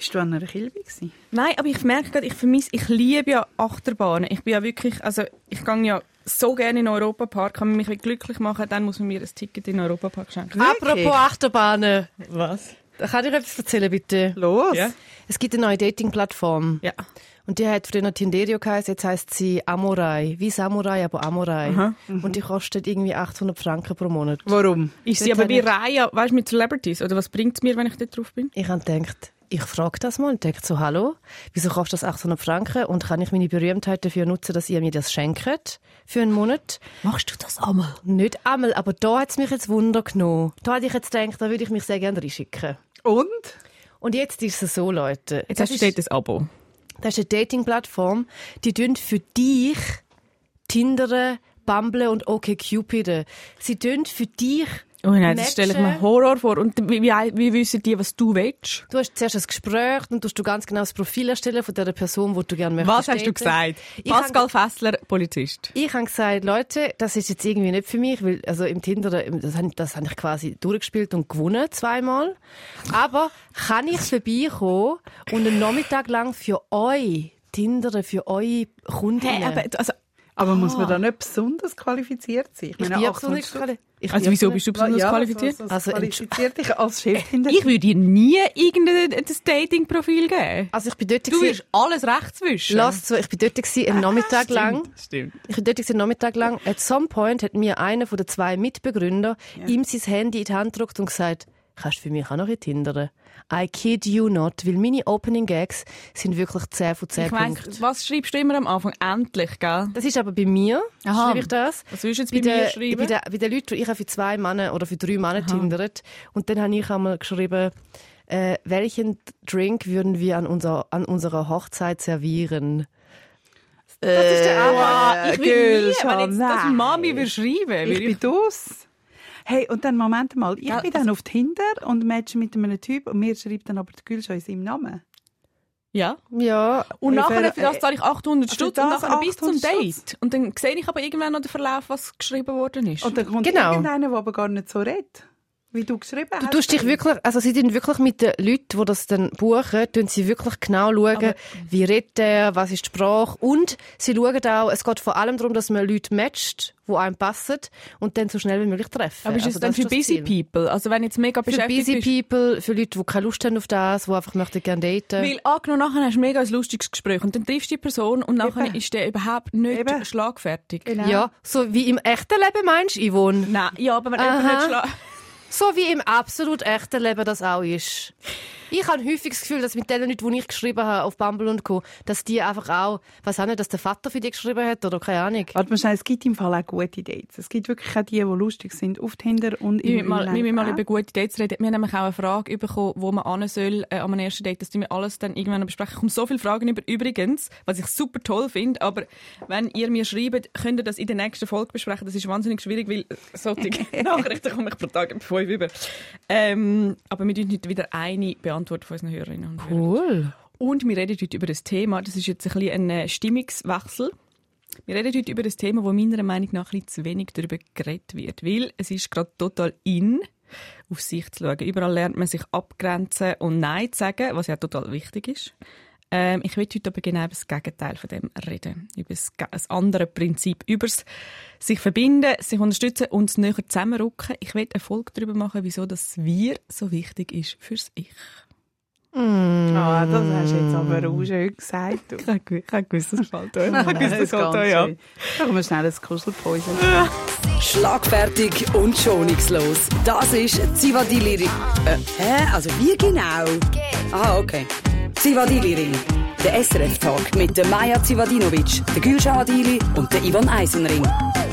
Bist du an einer Kilbe gewesen? Nein, aber ich merke gerade, ich vermisse, ich liebe ja Achterbahnen. Ich bin ja wirklich, also ich gehe ja so gerne in den Europapark, kann mich glücklich machen, dann muss man mir ein Ticket in den Europapark schenken. Wirklich? Apropos Achterbahnen. Was? Kann ich etwas erzählen, bitte? Los! Ja. Es gibt eine neue Dating-Plattform. Ja. Und die hat früher Tinderio geheißen, jetzt heisst sie Amorai. Wie Samurai, aber Amorai. Aha. Und die kostet irgendwie 800 Franken pro Monat. Warum? Ist sie aber wie Raya, weißt du, mit Celebrities? Oder was bringt es mir, wenn ich dort drauf bin? Ich habe gedacht, ich frage das mal und denke so, hallo, wieso kostet das 800 Franken und kann ich meine Berühmtheit dafür nutzen, dass ihr mir das schenkt für einen Monat? Machst du das einmal? Nicht einmal, aber da hat es mich jetzt Wunder genommen. Da hätte ich jetzt gedacht, da würde ich mich sehr gerne reinschicken. Und? Und jetzt ist es so, Leute. Jetzt das hast du ist, dort ein Abo. das ist eine Dating-Plattform, die tun für dich Tinder, Bumble und OkCupid. Sie tun für dich Oh nein, das stelle ich mir. Horror vor. Und wie, wie, wissen die, was du willst? Du hast zuerst ein Gespräch, dann tust du ganz genau das Profil erstellen von der Person, die du gerne möchtest. Was hast du gesagt? Ich Pascal Fessler, Polizist. Ich habe gesagt, Leute, das ist jetzt irgendwie nicht für mich, weil also im Tinder, das habe das habe ich quasi durchgespielt und gewonnen zweimal. Aber kann ich vorbeikommen und einen Nachmittag lang für euch Tinder, für eure Kundinnen? Hey, aber, also, Aber muss man da nicht besonders qualifiziert sein? ich bin ja besonders quali- ich also bin wieso ja bist du Ja, besonders ja, qualifiziert? So, so Also, qualifiziert dich als Chef hinter Ich würde dir nie irgendein ein Dating-Profil geben. Also ich bin dort Du wirst alles rechts wischen. Lass zu, ich bin dort gewesen, einen Nachmittag lang. Stimmt. Ich bin dort gewesen, einen Nachmittag lang. At some point hat mir einer von den zwei Mitbegründer ihm sein Handy in die Hand gedrückt und gesagt, kannst du für mich auch noch tindern? I kid you not, weil meine Opening Gags sind wirklich 10 von 10 Ich Punkten. weiss, was schreibst du immer am Anfang? Endlich, gell? Das ist aber bei mir, Aha. schreibe ich das. Was willst du jetzt bei, den, mir schreiben? Bei den, bei den Leuten, ich habe für zwei Männer oder für drei Männer tindert. Und dann habe ich einmal geschrieben, äh, welchen Drink würden wir an, unser, an unserer Hochzeit servieren? Das ist der Wow, ich würde nie, wenn jetzt das. Mami würde schreiben würde Ich bin das. Hey, und dann, Moment mal, ich Ja, bin dann auf Tinder und matche mit einem Typ und mir schreibt dann aber der Gül schon in seinem Namen. Ja. Ja, Und Ich nachher will- für das zahle ich 800 Also Stutz und nachher bis zum 800 Date. Und dann sehe ich aber irgendwann noch den Verlauf, was geschrieben worden ist. Und dann kommt Genau. irgendeiner, der aber gar nicht so redet, wie du geschrieben Du hast. tust dich wirklich, also sie tun wirklich mit den Leuten, die das dann buchen, tun sie wirklich genau schauen, Aber- wie redet er, was ist die Sprache und sie schauen auch, es geht vor allem darum, dass man Leute matcht, die einem passen und dann so schnell wie möglich treffen. aber ist Also es dann das für das busy Ziel. people? Also wenn jetzt mega Für beschäftigt busy bist, people, für Leute, die keine Lust haben auf das, die einfach möchten gerne daten. Weil angenommen, nachher hast du mega ein lustiges Gespräch und dann triffst du die Person und nachher Eben. ist der überhaupt nicht Eben. schlagfertig. Genau. Ja, so wie im echten Leben meinst du, Yvonne? Nein, ja, aber wenn jemand nicht schlag... So wie im absolut echten Leben das auch ist. Ich habe häufig das Gefühl, dass mit den Leuten, die ich geschrieben habe auf Bumble und Co., dass die einfach auch, was auch nicht, dass der Vater für die geschrieben hat oder keine Ahnung. Warte mal schnell, es gibt im Fall auch gute Dates. Es gibt wirklich auch die, die lustig sind auf Tinder und Wir im müssen mal, wir müssen mal über gute Dates reden. Wir haben nämlich auch eine Frage bekommen, wo man an soll äh, einem ersten Date, dass die wir alles dann irgendwann besprechen. Ich komme so viele Fragen über. Übrigens, was ich super toll finde, aber wenn ihr mir schreibt, könnt ihr das in der nächsten Folge besprechen. Das ist wahnsinnig schwierig, weil solche Nachrichten komme ich pro Tag um fünf über. Ähm, aber wir tun heute wieder eine beantworten von unseren Hörerinnen und Hörern. Cool. Und wir reden heute über das Thema, das ist jetzt ein bisschen ein äh, Stimmungswechsel. Wir reden heute über das Thema, wo meiner Meinung nach ein bisschen zu wenig darüber geredet wird. Weil es ist gerade total in, auf sich zu schauen. Überall lernt man sich abgrenzen und Nein zu sagen, was ja total wichtig ist. Ähm, ich will heute aber genau über das Gegenteil von dem reden. Über ein anderes Prinzip. Über das sich verbinden, sich unterstützen und näher zusammenrücken. Ich will eine Folge darüber machen, wieso das Wir so wichtig ist fürs Ich. Ah, das hast du jetzt aber auch schön gesagt. Du. Ich habe gewusst, das fällt euch. Ich habe gewusst, das ist fällt ganz euch ab. schön. Machen wir schnell ein Kuschelpäuschen. Schlagfertig und schonungslos. Das ist Zivadili Ring. Äh, hä? Also wie genau? Ah, okay. Zivadili Ring. Der SRF-Talk mit der Maja Zivadinovic, der Gülşah Adili und der Ivan Eisenring.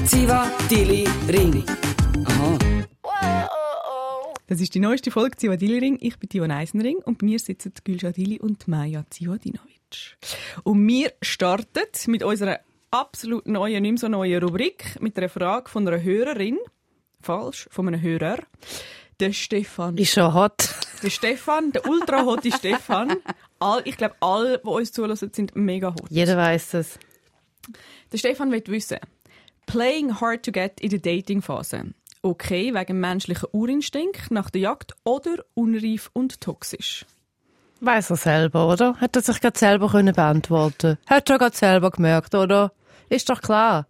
Zivadili Ring. Aha. Das ist die neueste Folge Zivadili Ring. Ich bin Tivon Eisenring und bei mir sitzen Gülşah Dili und Maja Zivadinovic. Und wir starten mit unserer absolut neuen, nicht so neuen Rubrik mit einer Frage von einer Hörerin. Falsch, von einem Hörer. Der Stefan. Ist schon hot. Der Stefan, der ultra hotte Stefan. All, ich glaube, alle, die uns zulassen, sind mega hot. Jeder weiß es. Der Stefan will wissen, playing hard to get in der Dating-Phase. Okay, wegen menschlicher Urinstinkt nach der Jagd oder unreif und toxisch? Weiß er selber, oder? Hat er sich gerade selber können beantworten Hat er gerade selber gemerkt, oder? Ist doch klar.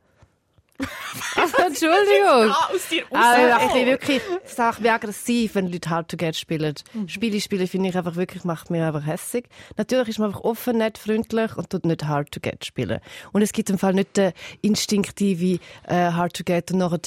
Also, Entschuldigung. aus dir Also, ich bin wirklich, ich sag mir aggressiv, wenn Leute Hard to Get spielen. Spiele spielen finde ich einfach wirklich, macht mir einfach hässig. Natürlich ist man einfach offen, nett, freundlich und tut nicht Hard to Get spielen. Und es gibt im Fall nicht den instinktive äh, Hard to Get und nachher,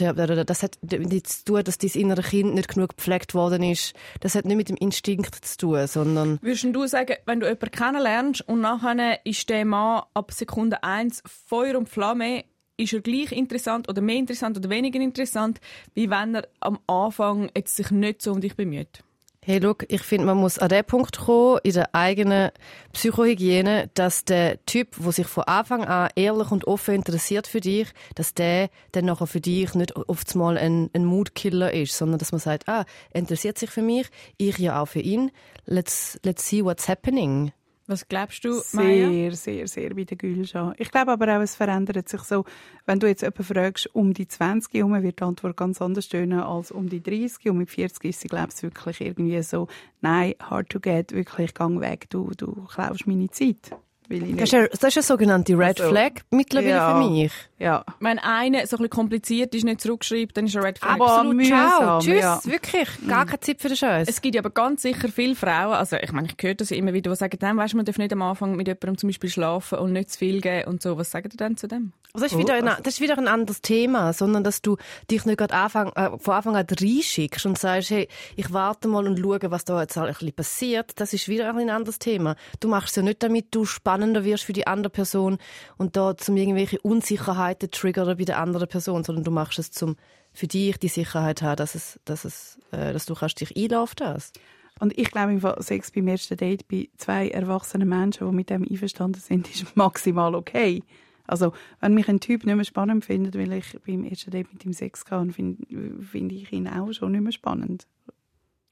das hat nichts zu tun, dass dein innere Kind nicht genug gepflegt worden ist. Das hat nicht mit dem Instinkt zu tun, sondern Würdest du sagen, wenn du jemanden kennenlernst und nachher ist der Mann ab Sekunde 1 Feuer und Flamme, ist er gleich interessant oder mehr interessant oder weniger interessant, wie wenn er am Anfang jetzt sich nicht so um dich bemüht? Hey, look, ich finde, man muss an den Punkt kommen, in der eigenen Psychohygiene, dass der Typ, der sich von Anfang an ehrlich und offen interessiert für dich, dass der dann nachher für dich nicht oft mal ein, ein Moodkiller ist, sondern dass man sagt, ah, er interessiert sich für mich, ich ja auch für ihn, let's, let's see what's happening. Was glaubst du, Maya? Sehr, sehr, sehr wie der Gülschan. Ich glaube aber auch, es verändert sich so. Wenn du jetzt jemanden fragst, um die 20 herum, wird die Antwort ganz anders tönen als um die 30. Und mit 40 ist sie, glaube ich, wirklich irgendwie so, nein, hard to get, wirklich, gang weg, du, du klaust meine Zeit. Will ich Das ist, eine, das ist eine sogenannte Red Also, Flag mittlerweile ja. für mich. Ja. Wenn einer so ein bisschen kompliziert ist, nicht zurückschreibt, dann ist er Red Flag. Aber Absolut, ciao, mühsam, tschüss, ja. wirklich, gar keine Zeit für den Scheiß. Es gibt aber ganz sicher viele Frauen, also ich meine, ich höre das immer wieder, die sagen, dann weißt, man darf nicht am Anfang mit jemandem zum Beispiel schlafen und nicht zu viel geben und so. Was sagen die denn zu dem? Also das, ist wieder ein, das ist wieder ein anderes Thema, sondern dass du dich nicht gerade Anfang, äh, von Anfang an reinschickst und sagst, hey, ich warte mal und schaue, was da jetzt ein bisschen passiert. Das ist wieder ein anderes Thema. Du machst es ja nicht, damit du spannender wirst für die andere Person und da zum irgendwelche Unsicherheiten triggern bei der anderen Person, sondern du machst es zum für dich die Sicherheit haben, dass es, dass es, äh, dass du kannst dich einlassen auf das. Und ich glaube, im Sex beim ersten Date bei zwei erwachsenen Menschen, die mit dem einverstanden sind, ist maximal okay. Also, wenn mich ein Typ nicht mehr spannend findet, weil ich beim ersten Date mit ihm Sex hatte, finde find ich ihn auch schon nicht mehr spannend.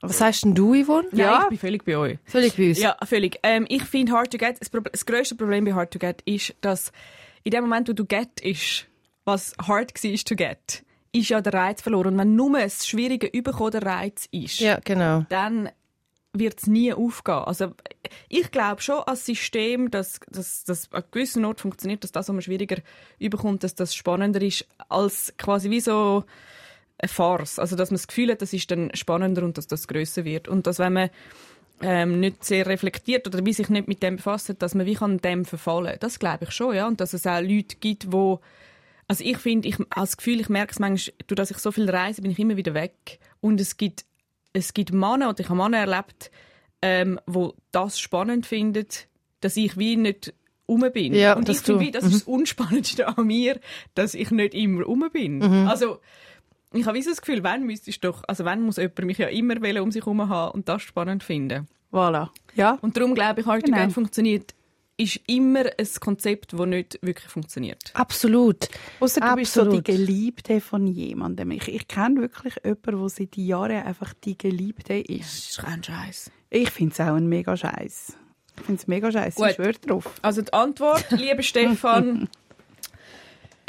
Was sagst denn du, Yvonne? Ja, ich bin völlig bei euch. Völlig bei uns. Ja, völlig. Ähm, ich finde Hard to Get, das, Prob- das grösste Problem bei Hard to Get ist, dass in dem Moment, wo du get ist, was hard war to get, ist ja der Reiz verloren. Und wenn nur das schwierige Überkommen der Reiz ist, ja genau. dann wird es nie aufgehen. Also ich glaube schon als System, dass dass das an gewissen Ort funktioniert, dass das, was man schwieriger überkommt, dass das spannender ist als quasi wie so eine Farce. Also dass man das Gefühl hat, das ist dann spannender und dass das größer wird und dass wenn man ähm, nicht sehr reflektiert oder wie sich nicht mit dem befasst, dass man wie kann dem verfallen. Das glaube ich schon, ja, und dass es auch Leute gibt, wo also ich finde, ich das Gefühl, ich merke es manchmal, durch dass ich so viel reise, bin ich immer wieder weg. Und es gibt, es gibt Männer, und ich habe Männer erlebt, ähm, wo das spannend finden, dass ich wie nicht um bin. Ja, und ich finde, das ist das Unspannendste an mir, dass ich nicht immer um bin. Also, ich habe das Gefühl, wenn müsstest doch, also wenn muss jemand mich ja immer wollen, um sich herum haben und das spannend finden. Voilà. Ja. Und darum glaube ich, Hard Genau. Get funktioniert, ist immer ein Konzept, das nicht wirklich funktioniert. Absolut. Außer du bist so die. Geliebte von jemandem. Ich, ich kenne wirklich jemanden, der seit Jahren einfach die Geliebte ist. Das ist kein Scheiß. Ich finde es auch ein mega Scheiß. Ich finde es mega scheiße. Gut. Ich schwöre drauf. Also die Antwort, lieber Stefan,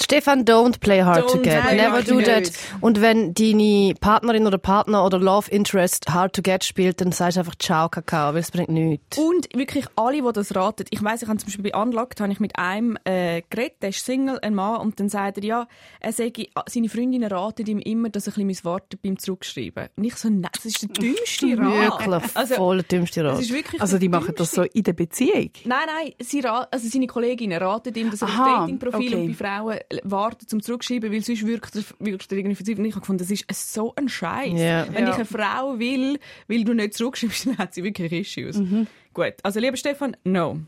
Stefan, don't play hard to Don't get. play Never to do get. that. Und wenn deine Partnerin oder Partner oder Love Interest hard to get spielt, dann sagst du einfach Ciao, Kakao, weil es bringt nichts. Und wirklich alle, die das raten. Ich weiss, ich habe zum Beispiel bei Unlocked habe ich mit einem äh, geredet, der ist Single, ein Mann, und dann sagt er, ja, er sage, seine Freundinnen raten ihm immer, dass er ein bisschen warten beim Zurückschreiben. Und ich so, nein, das ist der dümmste Rat. Wirklich, Also, voll der dümmste Rat. ist wirklich Also die machen das so in der Beziehung. Nein, nein, sie also seine Kolleginnen raten ihm, dass er auf Aha, Datingprofil okay. und bei Frauen wartet zum Zurückschreiben, weil sonst wirkt er, wirkt er irgendwie verzweifelt. Und ich habe gefunden, das ist so ein Scheiß. Ja. Wenn Ja. ich eine Frau will, weil du nicht zurückschreibst, dann hat sie wirklich Issues. Mhm. Gut, also lieber Stefan, no.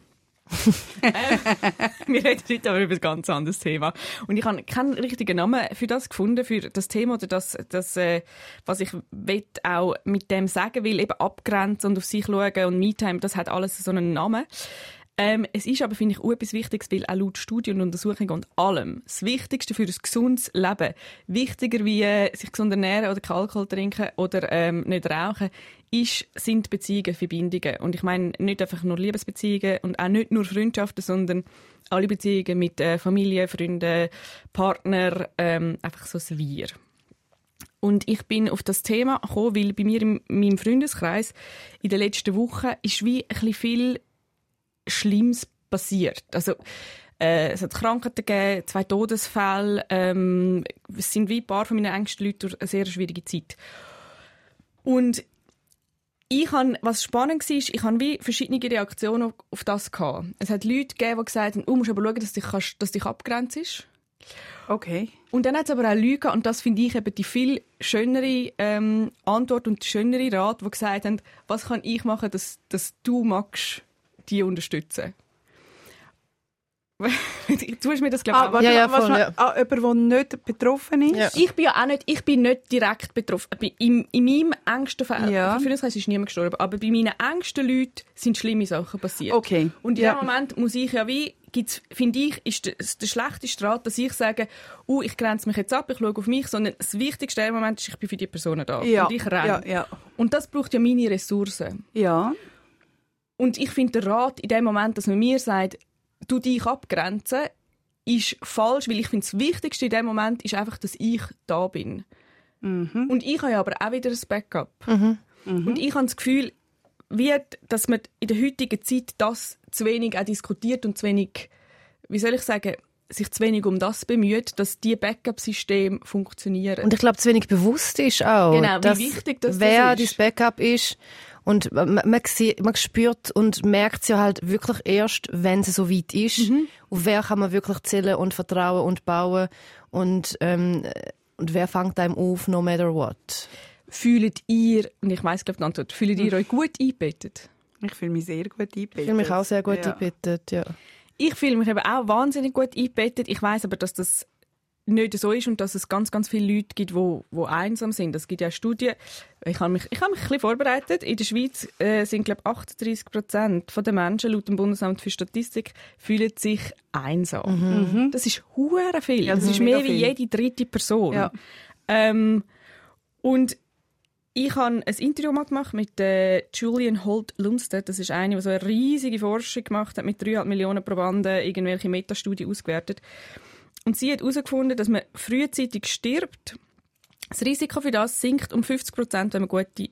äh, wir reden heute aber über ein ganz anderes Thema. Und ich habe keinen richtigen Namen für das gefunden, für das Thema oder das, das äh, was ich will auch mit dem sagen will, eben abgrenzen und auf sich schauen und Me-Time, das hat alles so einen Namen. Ähm, es ist aber, finde ich, auch etwas Wichtiges, weil auch laut Studien und Untersuchungen und allem das Wichtigste für ein gesundes Leben, wichtiger wie äh, sich gesund ernähren oder keinen Alkohol trinken oder ähm, nicht rauchen, ist, sind Beziehungen, Verbindungen. Und ich meine nicht einfach nur Liebesbeziehungen und auch nicht nur Freundschaften, sondern alle Beziehungen mit äh, Familie, Freunden, Partner, ähm, einfach so ein Wir. Und ich bin auf das Thema gekommen, weil bei mir in meinem Freundeskreis in den letzten Wochen ist wie ein bisschen viel Schlimmes passiert. Also, äh, es hat Krankheiten gegeben, zwei Todesfälle. Ähm, es sind wie ein paar von meinen engsten Leuten durch eine sehr schwierige Zeit. Und ich han, was spannend war, ich hatte wie verschiedene Reaktionen auf, auf das gehabt. Es hat Leute gegeben, die gesagt haben, oh, musst aber schauen, dass dich, kannst, dass dich abgrenzt. Okay. Und dann hat es aber auch Leute gehabt, und das finde ich eben die viel schönere ähm, Antwort und die schönere Rat, die gesagt haben, was kann ich machen, dass, dass du magst, die unterstützen. du hast mir das, glaube ich, Ah, warte, Ja, ja, was voll, noch- ja. ah, jemand, der nicht betroffen ist? Ja. Ich bin ja auch nicht, ich bin nicht direkt betroffen. Bei- In, in meinem engsten Fall, Ja. für uns ist niemand gestorben, aber bei meinen engsten Leuten sind schlimme Sachen passiert. Okay. Und in Ja. dem Moment muss ich ja wie, gibt's, finde ich, ist der, der schlechteste Rat, dass ich sage, uh, ich grenze mich jetzt ab, ich schaue auf mich, sondern das Wichtigste im Moment ist, ich bin für die Personen da. Ja. Und ich renne. ja, ja. Und das braucht ja meine Ressourcen. Ja. Und ich finde, der Rat in dem Moment, dass man mir sagt, du dich abgrenzen, ist falsch, weil ich finde, das Wichtigste in dem Moment ist einfach, dass ich da bin. Mhm. Und ich habe aber auch wieder ein Backup. Und ich habe das Gefühl, wird, dass man in der heutigen Zeit das zu wenig auch diskutiert und zu wenig, wie soll ich sagen, sich zu wenig um das bemüht, dass die Backup-Systeme funktionieren. Und ich glaube, zu wenig bewusst ist auch, Genau, wie dass, wichtig das wer das ist. dein Backup ist. Und man, man, sieht- man spürt und merkt es ja halt wirklich erst, wenn es so weit ist. Mhm. Auf wer kann man wirklich zählen und vertrauen und bauen. Und, ähm, und wer fängt einem auf, no matter what. Fühlt ihr, und ich weiss, glaube die Antwort, fühlt ihr euch gut eingebettet? Ich fühle mich sehr gut eingebettet. Ich fühle mich auch sehr gut ja. eingebettet, ja. Ich fühle mich eben auch wahnsinnig gut eingebettet. Ich weiß aber, dass das nicht so ist und dass es ganz, ganz viele Leute gibt, die, die einsam sind. Es gibt ja Studien. Ich habe mich, ich habe mich ein bisschen vorbereitet. In der Schweiz äh, sind, glaube ich, 38 Prozent der Menschen laut dem Bundesamt für Statistik fühlen sich einsam. Das ist hure viel. Ja, das das ist mehr mega wie viel. jede dritte Person. Ja. Ähm, und ich habe ein Interview mal gemacht mit äh, Julian Holt Lumsted. Das ist eine, die so eine riesige Forschung gemacht hat, mit 3,5 Millionen Probanden, irgendwelche Metastudien ausgewertet. Und sie hat herausgefunden, dass man frühzeitig stirbt. Das Risiko für das sinkt um 50 Prozent, wenn man gute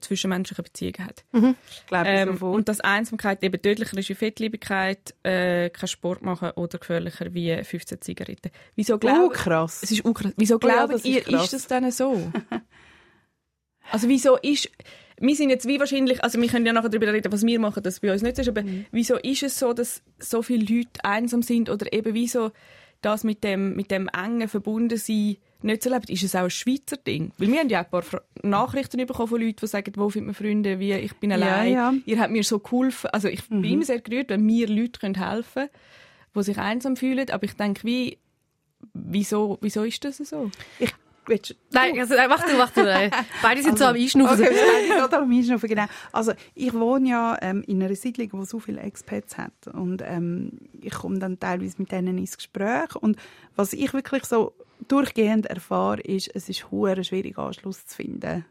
zwischenmenschliche Beziehungen hat. Ich glaube Ähm, sofort. und dass Einsamkeit eben tödlicher ist wie Fettliebigkeit, äh, kein Sport machen oder gefährlicher wie 15 Zigaretten. Wieso Oh, glauben krass. es ist krass. Wieso Oh ja, glaubt das ihr, krass. ist das denn so? also wieso ist... Wir sind jetzt wie wahrscheinlich... Also wir können ja nachher darüber reden, was wir machen, dass bei uns nicht ist, aber Mhm. wieso ist es so, dass so viele Leute einsam sind oder eben wieso das mit dem, mit dem engen Verbundensein nicht so lebt? Ist es auch ein Schweizer Ding? Weil wir haben ja ein paar Nachrichten bekommen von Leuten, die sagen, wo findet man Freunde, wie ich bin Ja, allein, ja. Mhm. ihr habt mir so geholfen. Also ich bin immer sehr gerührt, wenn mir Leute können helfen können, die sich einsam fühlen, aber ich denke, wie Wieso, wieso ist das so? Ich, willst, Nein, also, mach du, mach du. Nein. Beide sind so am Einschnaufen. Okay, ich bin gerade am Einschnaufen, genau. Also ich wohne ja ähm, in einer Siedlung, die so viele Expats hat und ähm, ich komme dann teilweise mit denen ins Gespräch und was ich wirklich so durchgehend erfahre, ist, es ist schwierig Anschluss zu finden.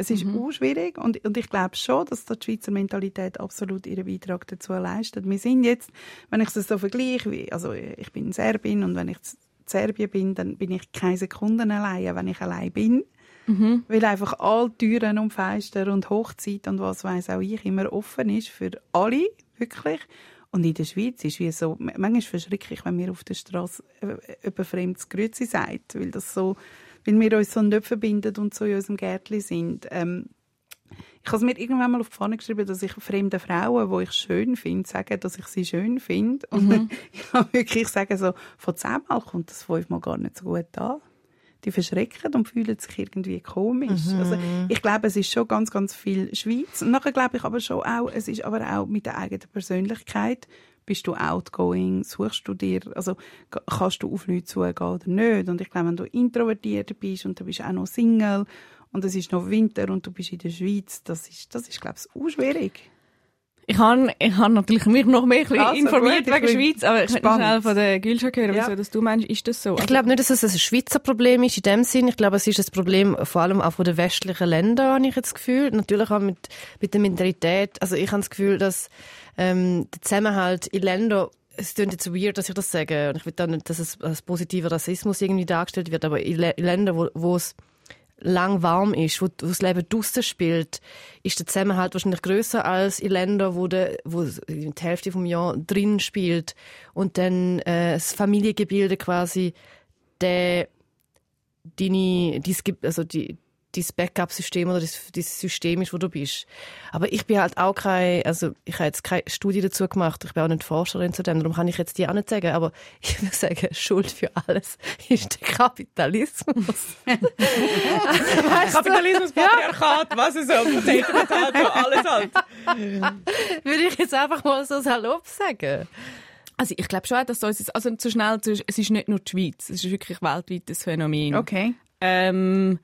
Es ist mhm. schwierig und, und ich glaube schon, dass da die Schweizer Mentalität absolut ihren Beitrag dazu leistet. Wir sind jetzt, wenn ich es so vergleiche, wie, also ich bin Serbin und wenn ich in Serbien bin, dann bin ich keine Sekunden allein, wenn ich allein bin. Mhm. Weil einfach alle Türen und Fenster und Hochzeit und was weiß auch ich immer offen ist für alle, wirklich. Und in der Schweiz ist wie so, manchmal ist es verschrecklich, wenn wir auf der Straße über fremdes Grüezi sagt, weil das so, weil wir uns so nicht verbinden und so in unserem Gärtchen sind. Ähm, ich habe mir irgendwann mal auf die Fahne geschrieben, dass ich fremde Frauen, die ich schön finde, sage, dass ich sie schön finde. Und mhm. ich kann wirklich sagen, so, von zehnmal kommt das fünfmal gar nicht so gut an. Die verschrecken und fühlen sich irgendwie komisch. Mhm. Also, ich glaube, es ist schon ganz, ganz viel Schweiz. Und nachher glaube ich aber schon auch, es ist aber auch mit der eigenen Persönlichkeit. Bist du outgoing? Suchst du dir, also kannst du auf Leute zugehen oder nicht? Und ich glaube, wenn du introvertiert bist und du bist auch noch Single und es ist noch Winter und du bist in der Schweiz, das ist, das ist glaube ich, auch schwierig. Ich habe ich hab natürlich mich noch mehr also, informiert gut, wegen der Schweiz, aber ich möchte schnell von der Gülscha hören, ja. wieso dass du meinst, ist das so? Ich glaube nicht, dass es ein Schweizer Problem ist in dem Sinn. Ich glaube, es ist ein Problem vor allem auch von den westlichen Ländern, habe ich jetzt das Gefühl. Natürlich auch mit, mit der Mentalität. Also ich habe das Gefühl, dass ähm, der Zusammenhalt in Ländern es klingt jetzt weird, dass ich das sage. Und ich will da nicht, dass es als positiver Rassismus irgendwie dargestellt wird, aber in, in Ländern, wo, wo es lang warm ist, wo, wo das Leben draussen spielt, ist der Zusammenhalt wahrscheinlich größer als in Ländern, wo, de, wo die Hälfte vom Jahr drin spielt. Und dann äh, das Familiengebilde quasi der deine, dies gibt, also die, dein Backup-System oder das, das System ist, wo du bist. Aber ich bin halt auch kein, also ich habe jetzt keine Studie dazu gemacht, ich bin auch nicht Forscherin zu dem, darum kann ich jetzt die auch nicht sagen, aber ich würde sagen, Schuld für alles ist der Kapitalismus. Kapitalismus, Patriarchat, was es so, Potato, alles halt. würde ich jetzt einfach mal so salopp sagen. Also ich glaube schon, dass das also zu schnell, es ist nicht nur die Schweiz, es ist wirklich ein weltweites Phänomen. Okay. Ähm,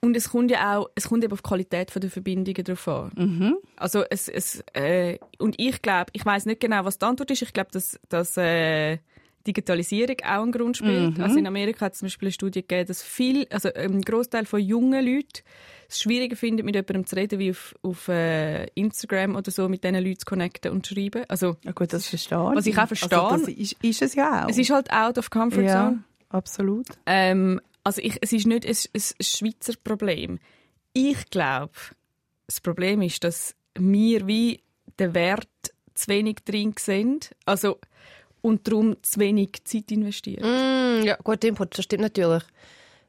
und es kommt ja auch, es kommt eben auf die Qualität der Verbindungen drauf an. Mhm. Also es, es äh, und ich glaube, ich weiß nicht genau, was die Antwort ist. Ich glaube, dass, dass äh, Digitalisierung auch einen Grund spielt. Mhm. Also in Amerika hat es zum Beispiel eine Studie gegeben, dass viel, also ein Großteil von jungen Leuten es schwieriger findet, mit jemandem zu reden, wie auf, auf äh, Instagram oder so, mit diesen Leuten zu connecten und zu schreiben. Also, Ja gut, das verstehe Was ich auch verstehe. Also, ist, ist es ja auch. es ist halt out of comfort ja, zone. absolut. Ähm, also ich, es ist nicht ein, ein Schweizer Problem. Ich glaube, das Problem ist, dass wir wie den Wert zu wenig drin sind. Also, und darum zu wenig Zeit investieren. Mm, ja, guter Input, das stimmt natürlich.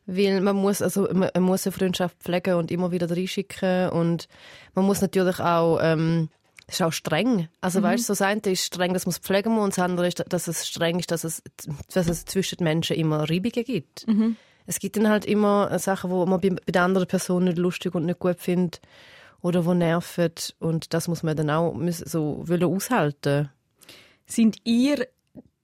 Weil man muss, also, man muss eine Freundschaft pflegen und immer wieder reinschicken und man muss natürlich auch, ähm, das ist auch streng. Also, weißt du, so das eine ist streng, dass man es pflegen muss und das andere ist, dass es streng ist, dass es, dass es zwischen den Menschen immer Reibungen gibt. Es gibt dann halt immer Sachen, wo man bei, bei der anderen Person nicht lustig und nicht gut findet oder wo nerven und das muss man dann auch so wollen aushalten. Sind ihr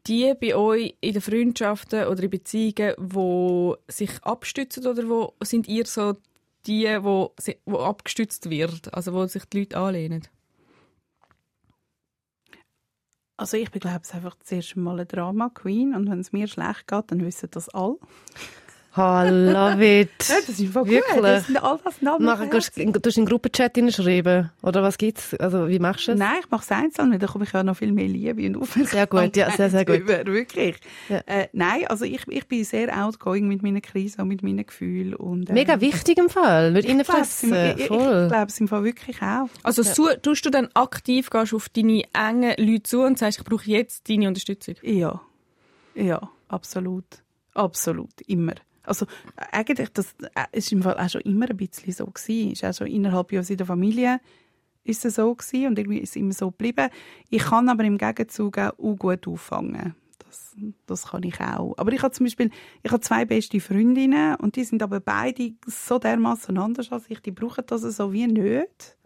die bei euch in den Freundschaften oder in Beziehungen, wo sich abstützen oder wo sind ihr so die, wo, wo abgestützt wird, also wo sich die Leute anlehnen? Also ich bin, glaube ich, einfach zuerst mal eine Drama-Queen und wenn es mir schlecht geht, dann wissen das alle. I love it. Ja, das ist voll Wirklich? gut. Das sind all das Namen. Nachher gehst du in- den Gruppenchat schreiben Oder was gibt's? Also, wie machst du das? Nein, ich mache es einzeln, weil dann komme ich ja noch viel mehr Liebe und Aufmerksamkeit Sehr gut, ja, sehr, sehr gut. Über, wirklich. Ja. Äh, nein, also ich, ich bin sehr outgoing mit meinen Krisen und mit meinen Gefühlen. Und, äh, Mega wichtig im Fall. Nicht Ich glaube reinfressen. es, ich, Voll. ich glaube es im Fall wirklich auch. Also su tust du dann aktiv gehst auf deine engen Leute zu und sagst, ich brauche jetzt deine Unterstützung? Ja, ja, absolut. Absolut, immer. Also eigentlich, das äh, ist im Fall auch schon immer ein bisschen so gewesen. Ist auch schon innerhalb Jahres in der Familie ist es so gewesen und irgendwie ist es immer so geblieben. Ich kann aber im Gegenzug auch gut auffangen. Das, das kann ich auch. Aber ich habe zum Beispiel, ich habe zwei beste Freundinnen und die sind aber beide so dermaßen anders als ich. Die brauchen das so wie nicht.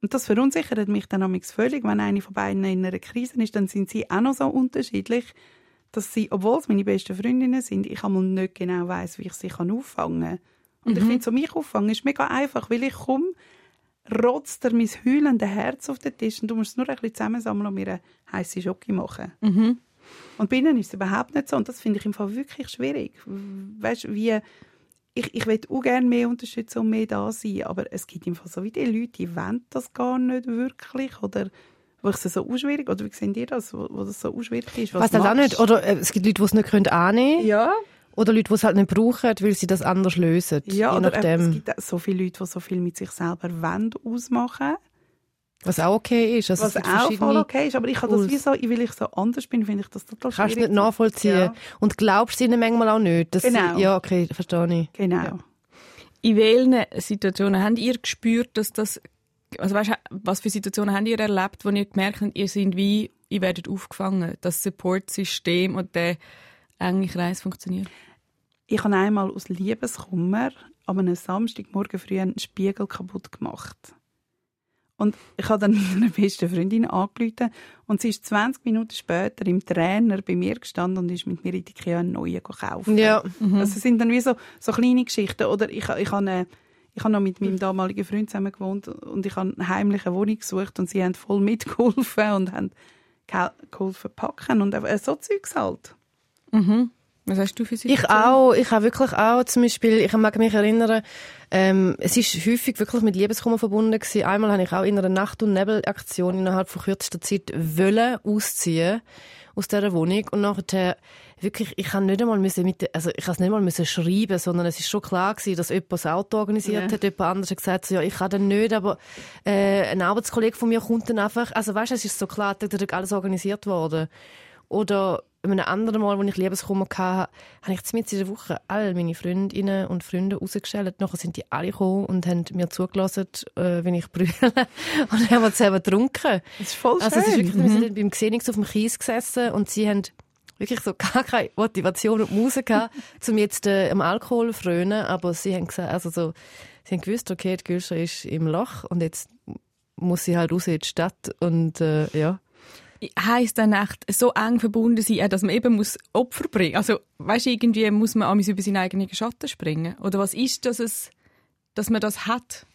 Und das verunsichert mich dann völlig, wenn eine von beiden in einer Krise ist, dann sind sie auch noch so unterschiedlich, dass sie, obwohl es meine besten Freundinnen sind, ich einmal nicht genau weiß, wie ich sie kann auffangen kann. Und ich finde, so mich auffangen ist mega einfach, weil ich komme, rotzt er mein heulende Herz auf den Tisch und du musst es nur ein bisschen zusammensammeln und mir eine heisse Schoki machen. Und bei ihnen ist es überhaupt nicht so. Und das finde ich im Fall wirklich schwierig. Weißt wie, ich, ich will auch gerne mehr unterstützen und mehr da sein, aber es gibt im Fall so wie die Leute, die wollen das gar nicht wirklich oder wo ich es so unschwierig oder wie seht ihr das, wo, wo das so unschwierig ist? Weiß das auch nicht. Oder äh, es gibt Leute, die es nicht können annehmen können. Ja, Oder Leute, die es halt nicht brauchen, weil sie das anders lösen. ja Je oder eben, es nachdem. gibt auch so viele Leute, die so viel mit sich selber wollen ausmachen Was auch okay ist. Also was auch voll okay ist, aber ich habe das wie so, weil ich so anders bin, finde ich das total schwierig. Kannst du nicht nachvollziehen. Ja. Und glaubst ihnen manchmal auch nicht. Dass Genau. Sie, ja, okay, verstehe ich. Genau. Ja. In welchen Situationen habt ihr gespürt, dass das, also weißt, was für Situationen habt ihr erlebt, wo ihr gemerkt habt, ihr seid wie, ihr werdet aufgefangen, das Support-System und der enge Kreis funktioniert? Ich habe einmal aus Liebeskummer an einem Samstagmorgen früh einen Spiegel kaputt gemacht. Und ich habe dann meiner besten Freundin angerufen und sie ist 20 Minuten später im Trainer bei mir gestanden und ist mit mir in die Ikea einen neuen gekauft. Ja. Also es sind dann wie so, so kleine Geschichten. Oder ich, ich habe eine, ich habe noch mit meinem damaligen Freund zusammen gewohnt und ich habe eine heimliche Wohnung gesucht und sie haben voll mitgeholfen und haben geholfen packen und einfach so Zeugs halt. Mhm. Was hast du für Ich Situation? auch. Ich habe wirklich auch zum Beispiel, ich mag mich erinnern, ähm, es ist häufig wirklich mit Liebeskummer verbunden gewesen. Einmal habe ich auch in einer Nacht- und Nebelaktion innerhalb von kürzester Zeit wollen ausziehen aus dieser Wohnung und nachher wirklich, ich kann nicht einmal müssen mit, also ich kann es nicht einmal müssen schreiben, sondern es ist schon klar gewesen, dass jemand das Auto organisiert Ja. hat, jemand anderes hat gesagt, so, ja, ich kann dann nicht, aber äh, ein Arbeitskollege von mir kommt dann einfach, also weißt, du, es ist so klar, da ist alles organisiert worden. Oder einem anderen Mal, wo ich Liebeskummer hatte, habe ich mitten in der Woche all meine Freundinnen und Freunde rausgestellt. Nachher sind die alle gekommen und haben mir zugelassen, äh, wenn ich brülle. und haben wir zusammen getrunken. Das ist voll Also es ist schön. wirklich, wir sind dann beim Xenix auf dem Kies gesessen und sie haben wirklich so gar keine Motivation und Musik gehabt, um jetzt äh, am Alkohol zu frönen. Aber sie haben gesagt, also so, sie haben gewusst, okay, die Gülscha ist im Loch und jetzt muss sie halt raus in die Stadt und äh, ja. Heisst dann echt so eng verbunden sein, auch, dass man eben muss Opfer bringen. Also, weißt du, irgendwie muss man über seinen eigenen Schatten springen. Oder was ist, dass es, dass man das hat?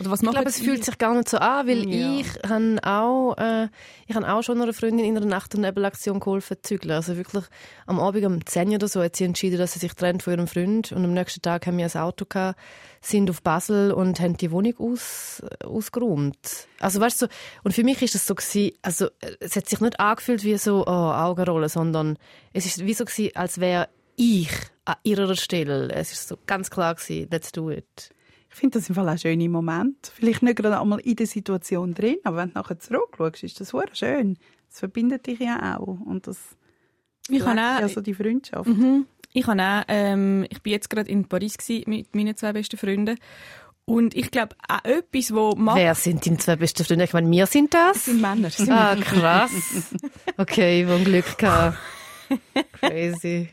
Oder was Ich glaube, es fühlt sich gar nicht so an, weil Ja. ich habe auch, äh, ich habe auch schon einer Freundin in einer Nacht- und Nebelaktion geholfen zu zügeln. Also wirklich am Abend um 10 Uhr oder so hat sie entschieden, dass sie sich trennt von ihrem Freund und am nächsten Tag haben wir ein Auto gehabt, sind auf Basel und haben die Wohnung aus, äh, ausgeräumt. Also weißt du, so, und für mich ist es so gewesen, also äh, es hat sich nicht angefühlt wie so oh, Augenrollen, sondern es ist wie so gewesen, als wäre ich an ihrer Stelle. Es ist so ganz klar gewesen, let's do it. Ich finde das im Fall auch schöne Moment. Vielleicht nicht gerade einmal in der Situation drin, aber wenn du nachher zurückschaust, ist das sehr schön. Das verbindet dich ja auch. Und das Ich habe auch, ja so die Freundschaft. Mhm. Ich habe auch, ähm, ich bin jetzt gerade in Paris mit meinen zwei besten Freunden. Und ich glaube, auch etwas, wo macht, Wer sind deine zwei besten Freunde? Ich meine, wir sind das. sind Männer. Sind Ah, krass. Okay, wo ein Glück gehabt. Crazy.